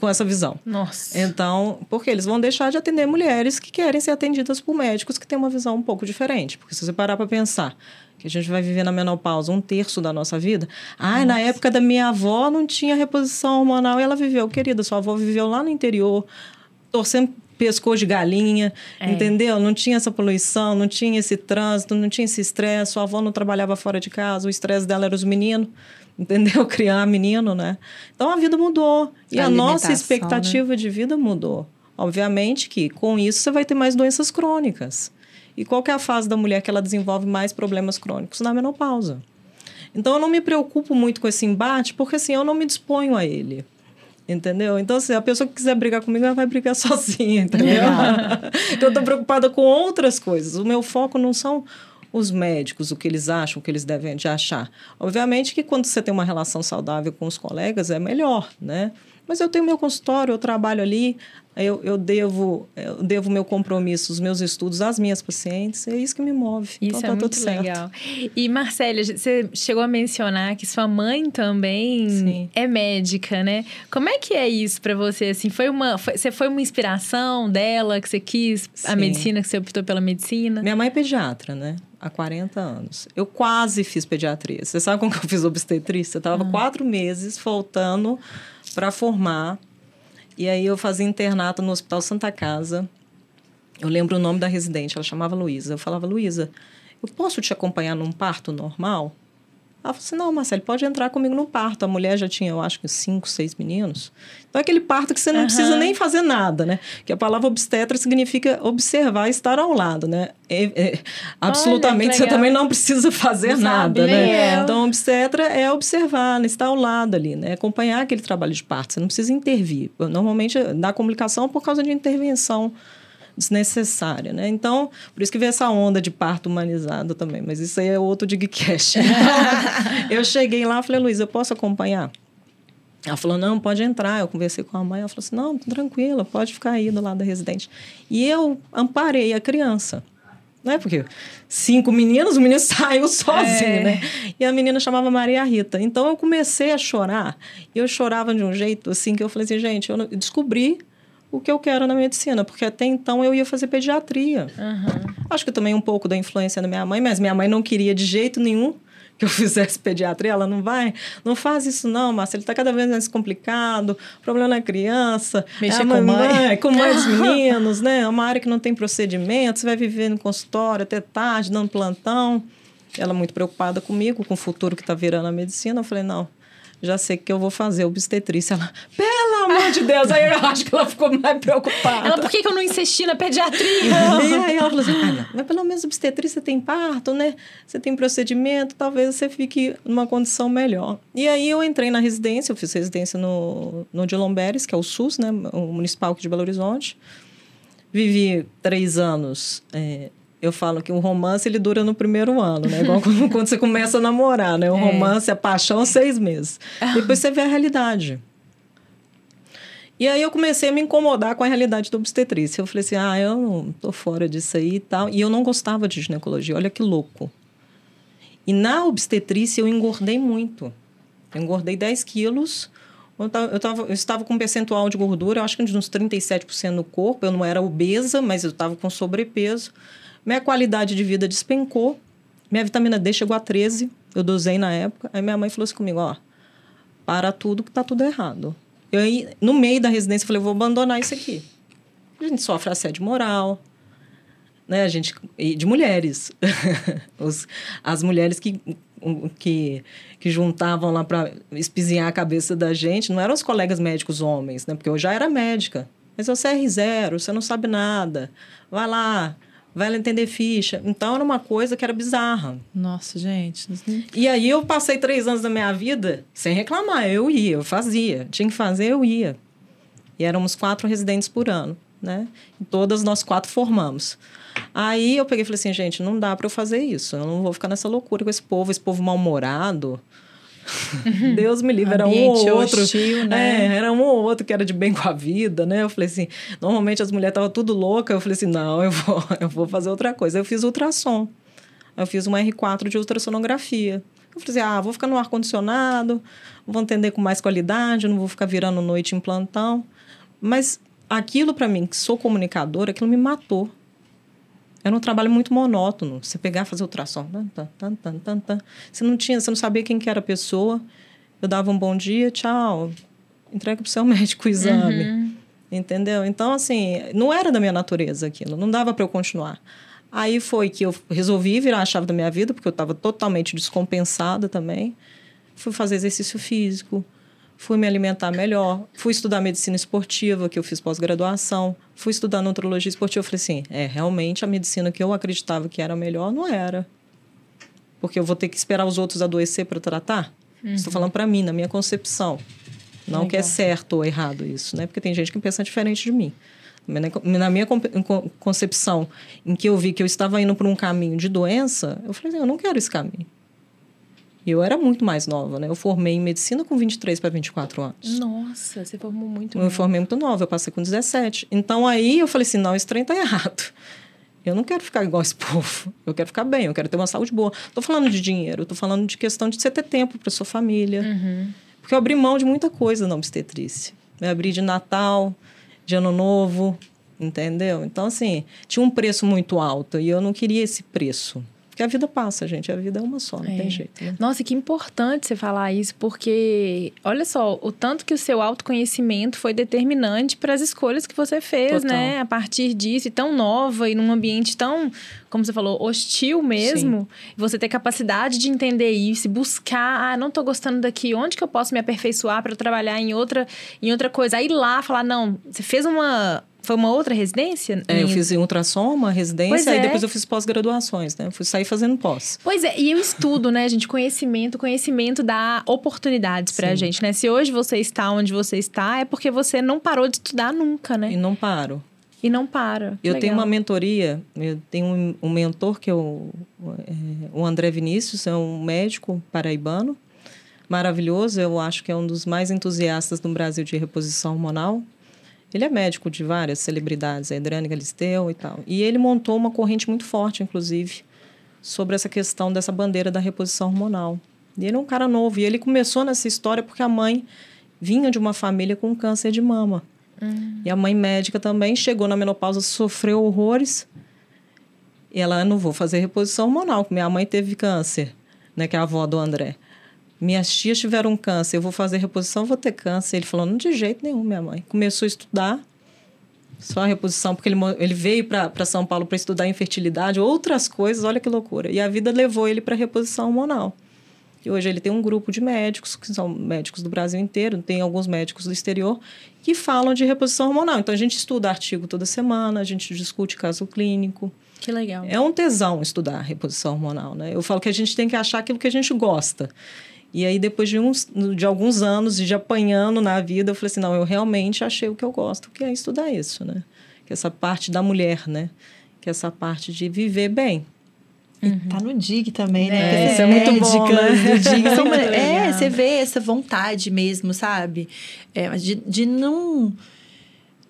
com essa visão. Nossa. Então, porque eles vão deixar de atender mulheres que querem ser atendidas por médicos que têm uma visão um pouco diferente. Porque se você parar para pensar que a gente vai viver na menopausa um terço da nossa vida. Ai, na época da minha avó não tinha reposição hormonal e ela viveu. Querida, sua avó viveu lá no interior, torcendo pescoço de galinha, É. entendeu? Não tinha essa poluição, não tinha esse trânsito, não tinha esse estresse. Sua avó não trabalhava fora de casa, o estresse dela era os meninos, entendeu? Criar menino, né? Então a vida mudou e a, nossa Alimentação, expectativa de vida mudou. Obviamente que com isso você vai ter mais doenças crônicas. E qual é a fase da mulher que ela desenvolve mais problemas crônicos? Na menopausa. Então eu não me preocupo muito com esse embate, porque assim, eu não me disponho a ele. Entendeu? Então, assim, a pessoa que quiser brigar comigo, ela vai brigar sozinha, entendeu? Então, eu estou preocupada com outras coisas. O meu foco não são os médicos, o que eles acham, o que eles devem de achar. Obviamente que quando você tem uma relação saudável com os colegas, é melhor, né? Mas eu tenho meu consultório, eu trabalho ali, eu, eu devo eu devo meu compromisso, os meus estudos às minhas pacientes, é isso que me move. Isso então, é tá muito tudo certo. legal. E Marcélia, você chegou a mencionar que sua mãe também Sim. é médica, né? Como é que é isso pra você? Assim, foi uma, foi, você foi uma inspiração dela que você quis a Sim. medicina, que você optou pela medicina? Minha mãe é pediatra, né? Há 40 anos. Eu quase fiz pediatria. Você sabe como que eu fiz obstetrícia? Eu estava quatro meses faltando para formar. E aí eu fazia internato no Hospital Santa Casa. Eu lembro o nome da residente, ela chamava Luísa. Eu falava, Luísa, eu posso te acompanhar num parto normal? Ela falou assim, não, Marcelo, pode entrar comigo no parto. A mulher já tinha, eu acho que cinco, seis meninos. Então, é aquele parto que você não Aham. precisa nem fazer nada, né? Que a palavra obstetra significa observar, estar ao lado, né? É- é- absolutamente, você também não precisa fazer Não nada, sabe, né? eu. Então, obstetra é observar, né? estar ao lado ali, né? Acompanhar aquele trabalho de parto. Você não precisa intervir. Normalmente, dá complicação por causa de intervenção desnecessária, né? Então, por isso que veio essa onda de parto humanizado também, mas isso aí é outro Digcast. Então, eu cheguei lá falei, Luísa, eu posso acompanhar? Ela falou, não, pode entrar. Eu conversei com a mãe, ela falou assim, não, tranquila, pode ficar aí do lado da residente. E eu amparei a criança. Não é porque cinco meninos, o menino saiu sozinho, É. né? E a menina chamava Maria Rita. Então eu comecei a chorar. E eu chorava de um jeito assim que eu falei assim, gente, eu descobri o que eu quero na medicina, porque até então eu ia fazer pediatria. Aham. Acho que também um pouco da influência da minha mãe, mas minha mãe não queria de jeito nenhum que eu fizesse pediatria. Ela não vai, não faz isso não, Marcelo, está cada vez mais complicado, problema na criança, Mexer é a com mãe. com mãe dos meninos, né? É uma área que não tem procedimento, você vai viver no consultório até tarde, dando plantão. Ela muito preocupada comigo, com o futuro que está virando a medicina. Eu falei, não, já sei que eu vou fazer obstetrícia. Ela, pelo amor de Deus, aí eu acho que ela ficou mais preocupada. Ela, por que, que eu não insisti na pediatria? E aí ela falou assim, ah, não, mas pelo menos obstetrícia tem parto, né? Você tem procedimento, talvez você fique numa condição melhor. E aí eu entrei na residência, eu fiz residência no, no de Lomberes, que é o SUS, né? O Municipal aqui de Belo Horizonte. Vivi três anos. é, eu falo que o romance ele dura no primeiro ano, né? Igual quando, você começa a namorar, né? O É. romance, a paixão, seis meses. Depois você vê a realidade. E aí eu comecei a me incomodar com a realidade da obstetrícia. Eu falei assim, ah, eu não tô fora disso aí e tal. E eu não gostava de ginecologia, olha que louco. E na obstetrícia eu engordei muito. Eu engordei 10 quilos. Eu, tava, eu, tava- eu estava com um percentual de gordura, eu acho que de uns 37% no corpo. Eu não era obesa, mas eu estava com sobrepeso. Minha qualidade de vida despencou. Minha vitamina D chegou a 13. Eu dosei na época. Aí minha mãe falou assim comigo, ó, para tudo que tá tudo errado. Eu aí, no meio da residência, falei, vou abandonar isso aqui. A gente sofre assédio moral, né? A gente e de mulheres, Os, as mulheres que que, que juntavam lá para espizinhar a cabeça da gente, não eram os colegas médicos homens, né? Porque eu já era médica. Mas você é R0, você não sabe nada. Vai lá, vai lá entender ficha. Então era uma coisa que era bizarra. Nossa, gente. E aí eu passei três anos da minha vida sem reclamar. Eu ia, eu fazia. Tinha que fazer, eu ia. E éramos quatro residentes por ano, né? E todas nós quatro formamos. Aí eu peguei e falei assim, gente, não dá para eu fazer isso. Eu não vou ficar nessa loucura com esse povo, esse povo mal-humorado. Deus me livre, era um ou outro. Hostil, né? É, era um ou outro que era de bem com a vida, né? Eu falei assim, normalmente as mulheres estavam tudo loucas. Eu falei assim, não, eu vou, eu vou fazer outra coisa. Eu fiz ultrassom. Eu fiz uma R4 de ultrassonografia. Eu falei assim, ah, vou ficar no ar-condicionado, vou atender com mais qualidade, não vou ficar virando noite em plantão. Mas aquilo para mim, que sou comunicadora, aquilo me matou. Era um trabalho muito monótono. Você pegar, fazer ultrassom. Tan, tan, tan, tan, tan. Você não tinha, você não sabia quem que era a pessoa. Eu dava um bom dia, tchau. Entrega para o seu médico o exame. Uhum. Entendeu? Então, assim, não era da minha natureza aquilo. Não dava para eu continuar. Aí foi que eu resolvi virar a chave da minha vida, porque eu estava totalmente descompensada também. Fui fazer exercício físico, fui me alimentar melhor, fui estudar medicina esportiva, que eu fiz pós-graduação, fui estudar nutrologia esportiva. Eu falei assim: é, realmente a medicina que eu acreditava que era melhor não era. Porque eu vou ter que esperar os outros adoecer para tratar? Uhum. Estou falando para mim, na minha concepção. Não Legal. que é certo ou errado isso, né? Porque tem gente que pensa diferente de mim. Na minha concepção, em que eu vi que eu estava indo por um caminho de doença, eu falei assim, eu não quero esse caminho. E eu era muito mais nova, né? Eu formei em medicina com 23 para 24 anos. Nossa, você formou muito Eu formei muito nova, eu passei com 17. Então aí eu falei assim: não, esse trem tá errado. Eu não quero ficar igual esse povo. Eu quero ficar bem, eu quero ter uma saúde boa. Tô falando de dinheiro, tô falando de questão de você ter tempo para sua família. Uhum. Porque eu abri mão de muita coisa na obstetrícia. Eu abri de Natal, de Ano Novo, entendeu? Então, assim, tinha um preço muito alto e eu não queria esse preço. Porque a vida passa, gente. A vida é uma só, não é. tem jeito. Né? Nossa, que importante você falar isso, porque olha só, o tanto que o seu autoconhecimento foi determinante para as escolhas que você fez, Total. né? A partir disso, e tão nova e num ambiente tão, como você falou, hostil mesmo. Sim. Você ter capacidade de entender isso, buscar, ah, não tô gostando daqui, onde que eu posso me aperfeiçoar para trabalhar em outra, em outra coisa? Aí lá falar, não, você fez uma foi uma outra residência? É, eu fiz ultrassom, uma residência, e é. depois eu fiz pós-graduações, né? Eu fui sair fazendo pós. Pois é, e o estudo, né, gente? Conhecimento, conhecimento dá oportunidades pra Sim. gente, né? Se hoje você está onde você está, é porque você não parou de estudar nunca, né? E não paro. E não para. Eu Legal. tenho uma mentoria, eu tenho um, um mentor que é o, é, o André Vinícius, é um médico paraibano, maravilhoso, eu acho que é um dos mais entusiastas no Brasil de reposição hormonal. Ele é médico de várias celebridades, a Adriane Galisteu e tal. E ele montou uma corrente muito forte, inclusive, sobre essa questão dessa bandeira da reposição hormonal. E ele é um cara novo. E ele começou nessa história porque a mãe vinha de uma família com câncer de mama. Hum. E a mãe médica também chegou na menopausa, sofreu horrores. E ela, não vou fazer reposição hormonal, porque minha mãe teve câncer, né, que é a avó do André. Minhas tias tiveram câncer, eu vou fazer reposição, vou ter câncer. Ele falou, não de jeito nenhum, minha mãe. Começou a estudar só a reposição, porque ele, ele veio para São Paulo para estudar infertilidade, outras coisas, olha que loucura. E a vida levou ele para reposição hormonal. E hoje ele tem um grupo de médicos, que são médicos do Brasil inteiro, tem alguns médicos do exterior, que falam de reposição hormonal. Então a gente estuda artigo toda semana, a gente discute caso clínico. Que legal. É um tesão estudar reposição hormonal, né? Eu falo que a gente tem que achar aquilo que a gente gosta. E aí, depois de, uns, de alguns anos de apanhando na vida, eu falei assim: não, eu realmente achei o que eu gosto, que é estudar isso, né? Que é essa parte da mulher, né? Que é essa parte de viver bem. Uhum. Tá no DIG também, né? É, isso é muito bom, né? DIG. São, é, você vê essa vontade mesmo, sabe? É, de, de não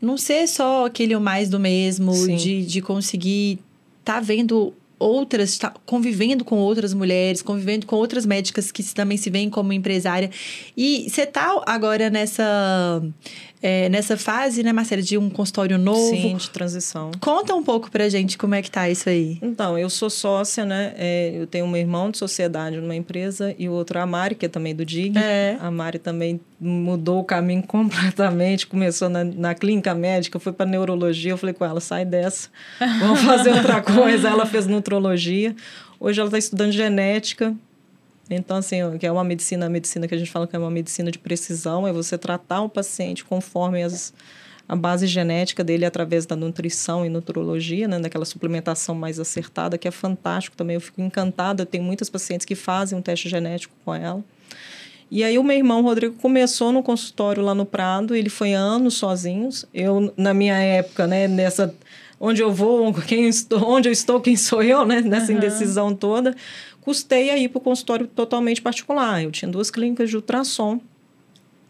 não ser só aquele o mais do mesmo, de, de conseguir tá vendo outras, está convivendo com outras mulheres, convivendo com outras médicas que também se veem como empresária. E você tá agora nessa é, nessa fase, né, Marcela, de um consultório novo. Sim, de transição. Conta um pouco pra gente como é que tá isso aí. Então, eu sou sócia, né? É, eu tenho um irmão de sociedade numa empresa e o outro a Mari, que é também do DIG. É. A Mari também mudou o caminho completamente, começou na, na clínica médica, foi para neurologia. Eu falei com ela, sai dessa, vamos fazer outra coisa. ela fez nutrologia. Hoje ela está estudando genética então, assim, que é uma medicina, a medicina que a gente fala que é uma medicina de precisão, é você tratar o paciente conforme as, a base genética dele através da nutrição e nutrologia, né, daquela suplementação mais acertada, que é fantástico também. Eu fico encantada, eu tenho muitas pacientes que fazem um teste genético com ela. E aí o meu irmão Rodrigo começou no consultório lá no Prado, ele foi anos sozinhos. Eu, na minha época, né, nessa onde eu vou, quem estou, onde eu estou, quem sou eu, né? Nessa uhum. indecisão toda. Custei aí para o consultório totalmente particular. Eu tinha duas clínicas de ultrassom.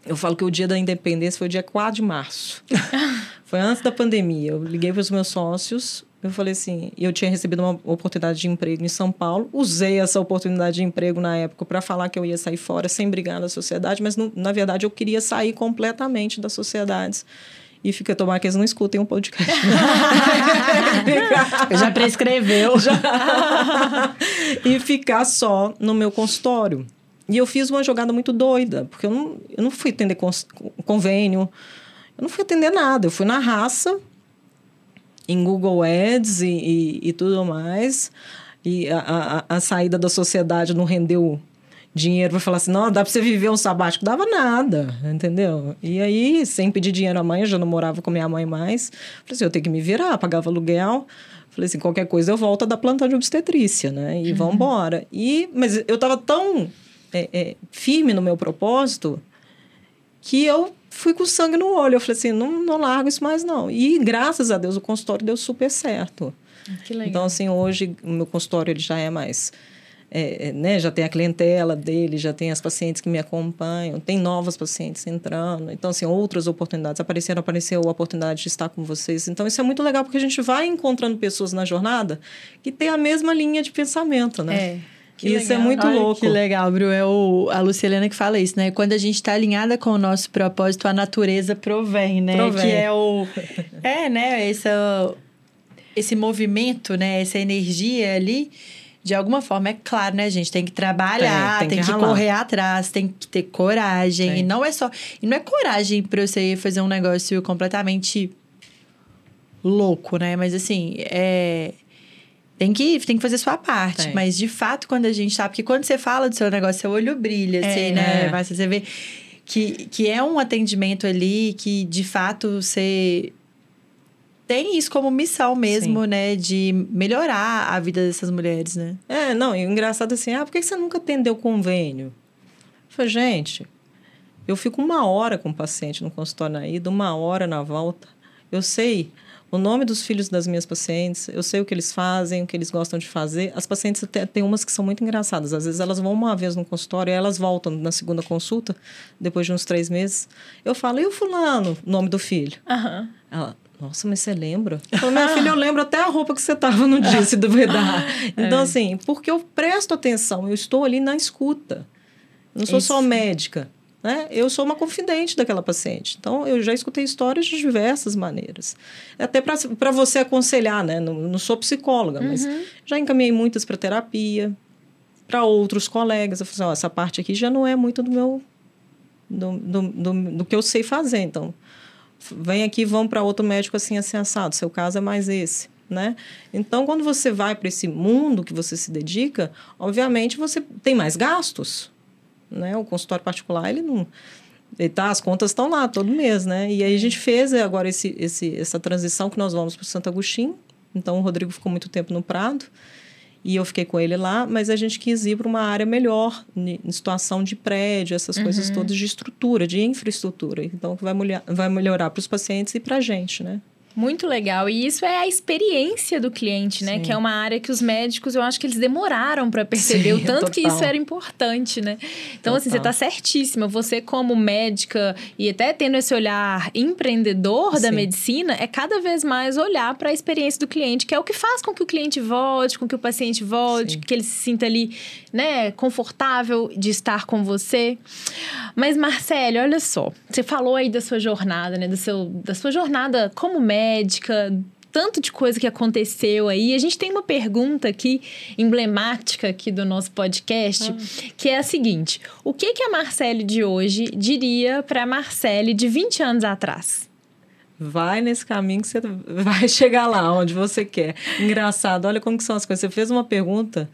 Eu falo que o dia da independência foi o dia 4 de março. foi antes da pandemia. Eu liguei para os meus sócios, eu falei assim, eu tinha recebido uma oportunidade de emprego em São Paulo, usei essa oportunidade de emprego na época para falar que eu ia sair fora sem brigar na sociedade, mas na verdade eu queria sair completamente das sociedades. E fica tomar que eles não escutem um podcast. já prescreveu. Já. e ficar só no meu consultório. E eu fiz uma jogada muito doida, porque eu não, eu não fui atender convênio, eu não fui atender nada. Eu fui na raça, em Google Ads e, e, e tudo mais. E a, a, a, saída da sociedade não rendeu dinheiro para falar assim, não, dá para você viver um sabático. Dava nada, entendeu? E aí, sem pedir dinheiro à mãe, eu já não morava com minha mãe mais. Falei assim, eu tenho que me virar, pagava aluguel. Falei assim, qualquer coisa eu volto da planta de obstetrícia, né? E uhum. vamos embora. E, mas eu estava tão é, é, firme no meu propósito que eu fui com sangue no olho. Eu falei assim, não, não largo isso mais não. E graças a Deus o consultório deu super certo. Que legal. Então, assim, hoje o meu consultório ele já é mais... É, é, né, já tem a clientela dele, já tem as pacientes que me acompanham, tem novas pacientes entrando. Então, assim, outras oportunidades apareceram, apareceu a oportunidade de estar com vocês. Então, isso é muito legal porque a gente vai encontrando pessoas na jornada que têm a mesma linha de pensamento, né? É. Que isso é legal. é muito Ai, louco. Que legal, Bru. É o, a Lucilena que fala isso, né? Quando a gente está alinhada com o nosso propósito, a natureza provém, né? Provém. Que é o. É, né? Esse, esse movimento, né? Essa energia ali. De alguma forma, é claro, né, gente? Tem que trabalhar, tem, tem, tem que, que correr atrás, tem que ter coragem. Tem. E não é só. E não é coragem para você fazer um negócio completamente louco, né? Mas assim, é tem que, tem que fazer sua parte. Tem. Mas, de fato, quando a gente tá... Porque quando você fala do seu negócio, seu olho brilha, é, assim, né? É. Você vê que, que é um atendimento ali que, de fato, você tem isso como missão mesmo, Sim. né? De melhorar a vida dessas mulheres, né? É, não, e o engraçado é assim, ah, por que você nunca atendeu convênio? Eu falei, gente, eu fico uma hora com o paciente no consultório na ida, uma hora na volta. Eu sei o nome dos filhos das minhas pacientes, eu sei o que eles fazem, o que eles gostam de fazer. As pacientes tem umas que são muito engraçadas. Às vezes elas vão uma vez no consultório e elas voltam na segunda consulta, depois de uns três meses. Eu falo, e o fulano, nome do filho? Uhum. Ela, nossa, mas você lembra? Falo, minha filha, eu lembro até a roupa que você tava no dia, se duvidar. Então, é. assim, porque eu presto atenção, eu estou ali na escuta. Não sou Isso. só médica. Né? Eu sou uma confidente daquela paciente. Então, eu já escutei histórias de diversas maneiras. Até para você aconselhar, né? Não, não sou psicóloga, uhum. mas já encaminhei muitas para terapia, para outros colegas. Eu falei assim, essa parte aqui já não é muito do meu... Do, do, do, do que eu sei fazer. Então, vem aqui, vão para outro médico assim, assim, assado. Seu caso é mais esse. Né? Então, quando você vai para esse mundo que você se dedica, obviamente você tem mais gastos, né? O consultório particular, ele não... Ele tá, as contas estão lá todo mês, né? E aí a gente fez é, agora esse, esse, essa transição que nós vamos para o Santo Agostinho. Então, o Rodrigo ficou muito tempo no Prado e eu fiquei com ele lá, mas a gente quis ir para uma área melhor, em situação de prédio, essas uhum. coisas todas de estrutura, de infraestrutura. Então, vai, vai melhorar para os pacientes e para a gente, né? Muito legal. E isso é a experiência do cliente, né? Sim. Que é uma área que os médicos, eu acho que eles demoraram para perceber Sim, o tanto total. que isso era importante, né? Então, total. assim, você está certíssima. Você, como médica e até tendo esse olhar empreendedor Sim. da medicina, é cada vez mais olhar para a experiência do cliente, que é o que faz com que o cliente volte, com que o paciente volte, que ele se sinta ali, né, confortável de estar com você. Mas, Marcelo, olha só. Você falou aí da sua jornada, né? Do seu, da sua jornada como médica, tanto de coisa que aconteceu aí. A gente tem uma pergunta aqui, emblemática aqui do nosso podcast, ah. que é a seguinte: o que, que a Marcele de hoje diria para a Marcele de 20 anos atrás? Vai nesse caminho que você vai chegar lá onde você quer. Engraçado, olha como que são as coisas. Você fez uma pergunta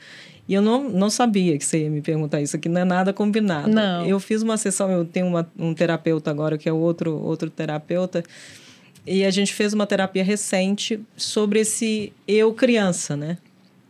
e eu não, não sabia que você ia me perguntar isso aqui, não é nada combinado. Não. Eu fiz uma sessão, eu tenho uma, um terapeuta agora, que é outro, outro terapeuta, e a gente fez uma terapia recente sobre esse eu criança, né?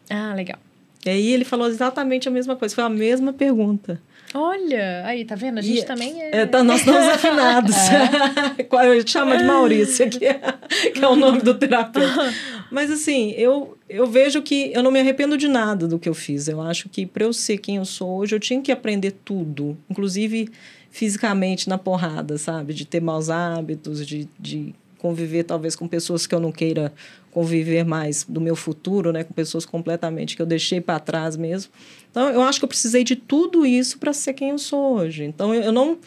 Ah, legal. E aí ele falou exatamente a mesma coisa, foi a mesma pergunta. Olha, aí, tá vendo? A gente E- também é. É, tá, nós estamos afinados. Qual Eu chamo de Maurício, que é, que é o nome do terapeuta. Mas assim, eu, eu vejo que eu não me arrependo de nada do que eu fiz. Eu acho que para eu ser quem eu sou hoje, eu tinha que aprender tudo, inclusive fisicamente na porrada, sabe? De ter maus hábitos, de, de conviver talvez com pessoas que eu não queira conviver mais do meu futuro, né? Com pessoas completamente que eu deixei para trás mesmo. Então, eu acho que eu precisei de tudo isso para ser quem eu sou hoje. Então, eu, eu não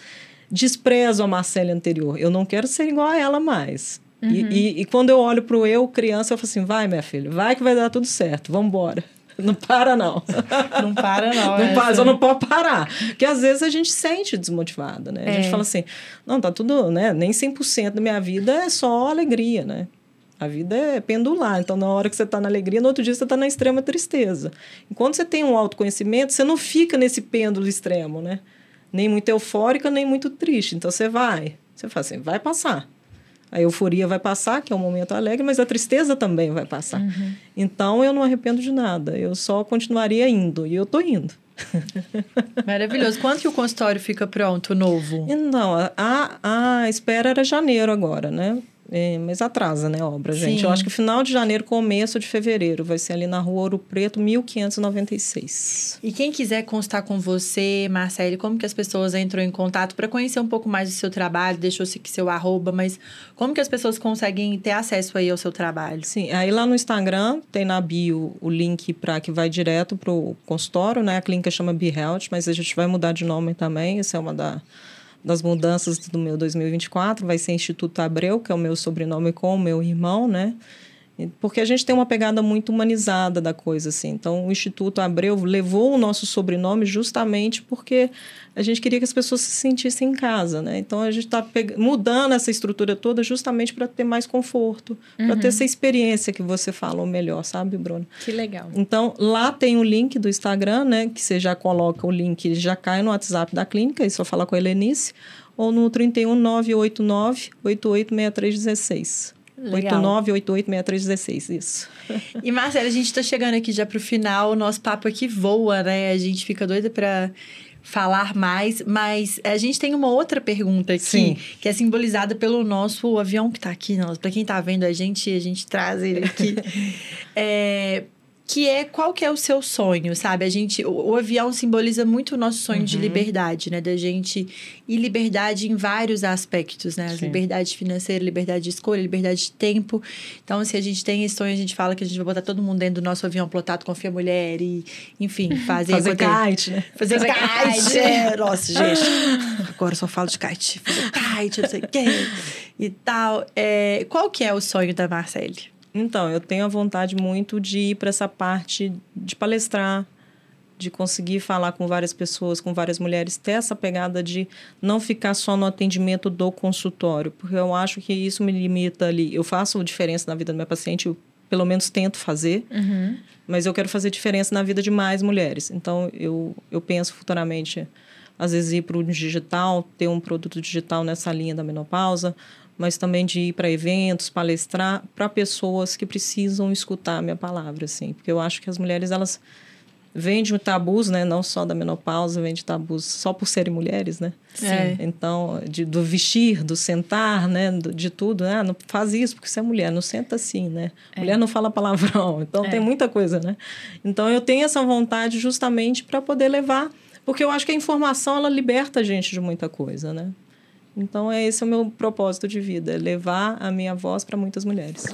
desprezo a Marcela anterior. Eu não quero ser igual a ela mais. E, e, e quando eu olho para o eu, criança, eu falo assim: vai, minha filha, vai que vai dar tudo certo, vamos embora. Não para, não. Não para, não. Não para, só não pode parar. Porque às vezes a gente sente desmotivada, né? A gente É. fala assim, não, tá tudo, né? Nem 100% da minha vida é só alegria, né? A vida é pendular. Então, na hora que você tá na alegria, no outro dia você tá na extrema tristeza. Enquanto você tem um autoconhecimento, você não fica nesse pêndulo extremo, né? Nem muito eufórica, nem muito triste. Então, você vai. Você fala assim, vai passar. A euforia vai passar, que é um momento alegre, mas a tristeza também vai passar. Então, eu não arrependo de nada. Eu só continuaria indo. E eu tô indo. Maravilhoso. Quando que o consultório fica pronto, novo? Não, a a espera era janeiro agora, né? É, mas atrasa, né, a obra, gente? Sim. Eu acho que final de janeiro, começo de fevereiro. Vai ser ali na rua Ouro Preto, 1596. E quem quiser constar com você, Marcele, como que as pessoas entram em contato para conhecer um pouco mais do seu trabalho? Deixou aqui seu arroba, mas como que as pessoas conseguem ter acesso aí ao seu trabalho? Sim, aí lá no Instagram tem na bio o link para que vai direto pro consultório, né? A clínica chama Be Health, mas a gente vai mudar de nome também. Essa é uma da, das mudanças do meu 2024. Vai ser Instituto Abreu, que é o meu sobrenome com o meu irmão, né? Porque a gente tem uma pegada muito humanizada da coisa, assim. Então, o Instituto Abreu levou o nosso sobrenome justamente porque a gente queria que as pessoas se sentissem em casa, né? Então, a gente está mudando essa estrutura toda justamente para ter mais conforto, para ter essa experiência que você falou melhor, sabe, Bruno? Que legal. Então, lá tem o link do Instagram, né? Que você já coloca o link, já cai no WhatsApp da clínica, e só fala com a Helenice, ou no 31 989 886316. Legal. 89886316, isso. E, Marcela, a gente tá chegando aqui já pro final, o nosso papo aqui voa, né? A gente fica doida pra falar mais, mas a gente tem uma outra pergunta aqui, Sim. que é simbolizada pelo nosso avião que tá aqui, pra quem tá vendo a gente, a gente traz ele aqui. É, que é qual que é o seu sonho, sabe? A gente, o, o avião simboliza muito o nosso sonho de liberdade, né? Da gente e liberdade em vários aspectos, né? Sim. liberdade financeira, liberdade de escolha, liberdade de tempo. Então, se a gente tem esse sonho, a gente fala que a gente vai botar todo mundo dentro do nosso avião plotado com a mulher e, enfim, fazer Fazer acontecer. kite, né? Fazer, Fazer kite. kite. É, nossa, gente. Agora eu só falo de kite. Fazer kite, não sei o quê. E tal. É, qual que é o sonho da Marcele? Então, eu tenho a vontade muito de ir para essa parte de palestrar, de conseguir falar com várias pessoas, com várias mulheres, ter essa pegada de não ficar só no atendimento do consultório, porque eu acho que isso me limita ali. Eu faço diferença na vida do meu paciente, eu pelo menos tento fazer, Uhum. mas eu quero fazer diferença na vida de mais mulheres. Então, eu, eu penso futuramente, às vezes, ir para o digital, ter um produto digital nessa linha da menopausa, mas também de ir para eventos, palestrar para pessoas que precisam escutar a minha palavra, assim. Porque eu acho que as mulheres, elas vêm de tabus, né? Não só da menopausa, vêm de tabus só por serem mulheres, né? Sim. É. Então, de, do vestir, do sentar, né? do- de tudo. Ah, não faz isso porque você é mulher, não senta assim, né? Mulher não fala palavrão. Então, É. tem muita coisa, né? Então, eu tenho essa vontade justamente para poder levar... Porque eu acho que a informação, ela liberta a gente de muita coisa, né? Então, é esse o meu propósito de vida, é levar a minha voz para muitas mulheres.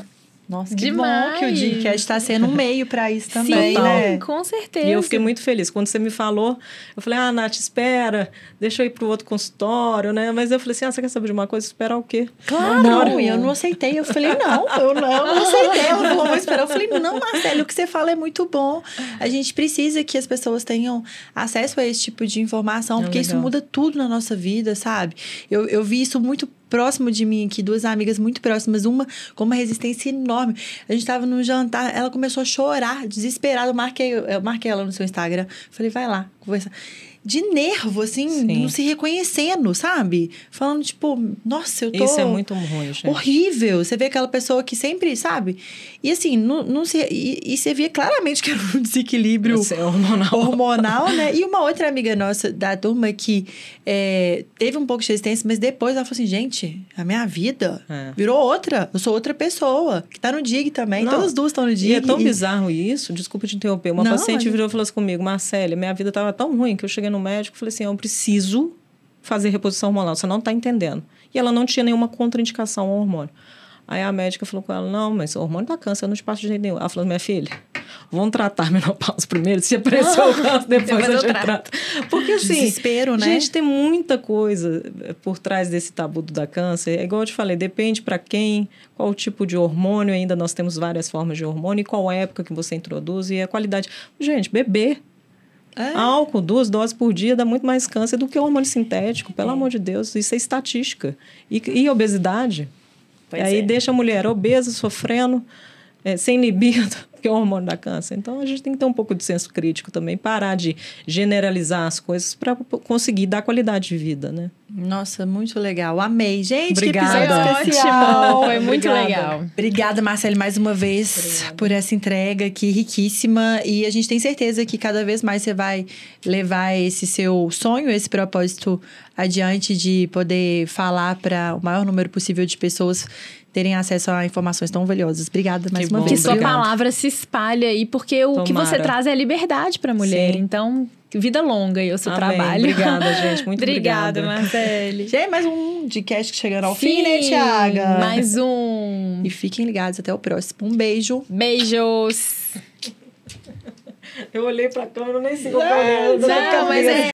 Nossa, que Demais. bom que o Dincast está sendo um meio para isso também, Sim, né? com certeza. E eu fiquei muito feliz. Quando você me falou, eu falei, ah, Nath, espera, deixa eu ir para o outro consultório, né? Mas eu falei assim, ah, você quer saber de uma coisa? Esperar o quê? Claro, não, e eu não aceitei. Eu falei, não, eu não, eu não aceitei. Ela falou, vou esperar. Eu falei, não, Marcelo, o que você fala é muito bom. A gente precisa que as pessoas tenham acesso a esse tipo de informação, É porque isso legal. muda tudo na nossa vida, sabe? Eu, eu vi isso muito próximo de mim aqui, duas amigas muito próximas, uma com uma resistência enorme. A gente tava num jantar, ela começou a chorar, desesperada. Eu marquei, eu marquei ela no seu Instagram. Falei, vai lá, conversando. De nervo, assim, Sim. não se reconhecendo, sabe? Falando, tipo, nossa, eu tô. Isso é muito ruim, gente. Horrível. Você vê aquela pessoa que sempre, sabe? E assim, não, não se. E, e você via claramente que era um desequilíbrio é hormonal. hormonal, né? E uma outra amiga nossa da turma que é, teve um pouco de resistência, mas depois ela falou assim: gente, a minha vida É. virou outra. Eu sou outra pessoa, que tá no DIG também. Não. Todas as duas estão no DIG. E é tão bizarro isso, desculpa te interromper. Uma Não, paciente mas- virou e falou assim comigo, Marcélia, minha vida estava tão ruim que eu cheguei no médico e falei assim, eu preciso fazer reposição hormonal, você não está entendendo. E ela não tinha nenhuma contraindicação ao hormônio. Aí a médica falou com ela, não, mas o hormônio dá câncer, eu não te passo de jeito nenhum. Ela falou, minha filha, vamos tratar a menopausa primeiro, se aparecer o câncer, depois a gente trato. trata. Porque assim, Desespero, né? gente, tem muita coisa eh, por trás desse tabu do da câncer. É igual eu te falei, depende para quem, qual tipo de hormônio, ainda nós temos várias formas de hormônio, e qual época que você introduz e a qualidade. Gente, beber É. álcool duas doses por dia dá muito mais câncer do que o hormônio sintético, pelo amor de Deus, isso é estatística. E, e obesidade? Pois aí é. deixa a mulher obesa, sofrendo, eh, sem libido, que é o hormônio da câncer. Então a gente tem que ter um pouco de senso crítico também, parar de generalizar as coisas para conseguir dar qualidade de vida, né? Nossa, muito legal. Amei. Gente, Obrigada. que episódio Foi ótimo, foi muito Obrigada. legal. Obrigada, Marcele, mais uma vez por essa entrega aqui riquíssima. E a gente tem certeza que cada vez mais você vai levar esse seu sonho, esse propósito adiante de poder falar para o maior número possível de pessoas terem acesso a informações tão valiosas. Obrigada mais Que uma bom, Que vez. sua Obrigada. palavra se espalhe aí, porque o que você Tomara. traz é liberdade para a mulher. Sim. Então, vida longa aí o seu Amém. trabalho. Obrigada, gente. Muito obrigada, obrigada. Marcele. Já é mais um de cast que chegando ao fim, Sim, né, Tiaga? Mais um. E fiquem ligados. Até o próximo. Um beijo. Beijos. Eu olhei pra câmera, nem sei Não, Não, mas é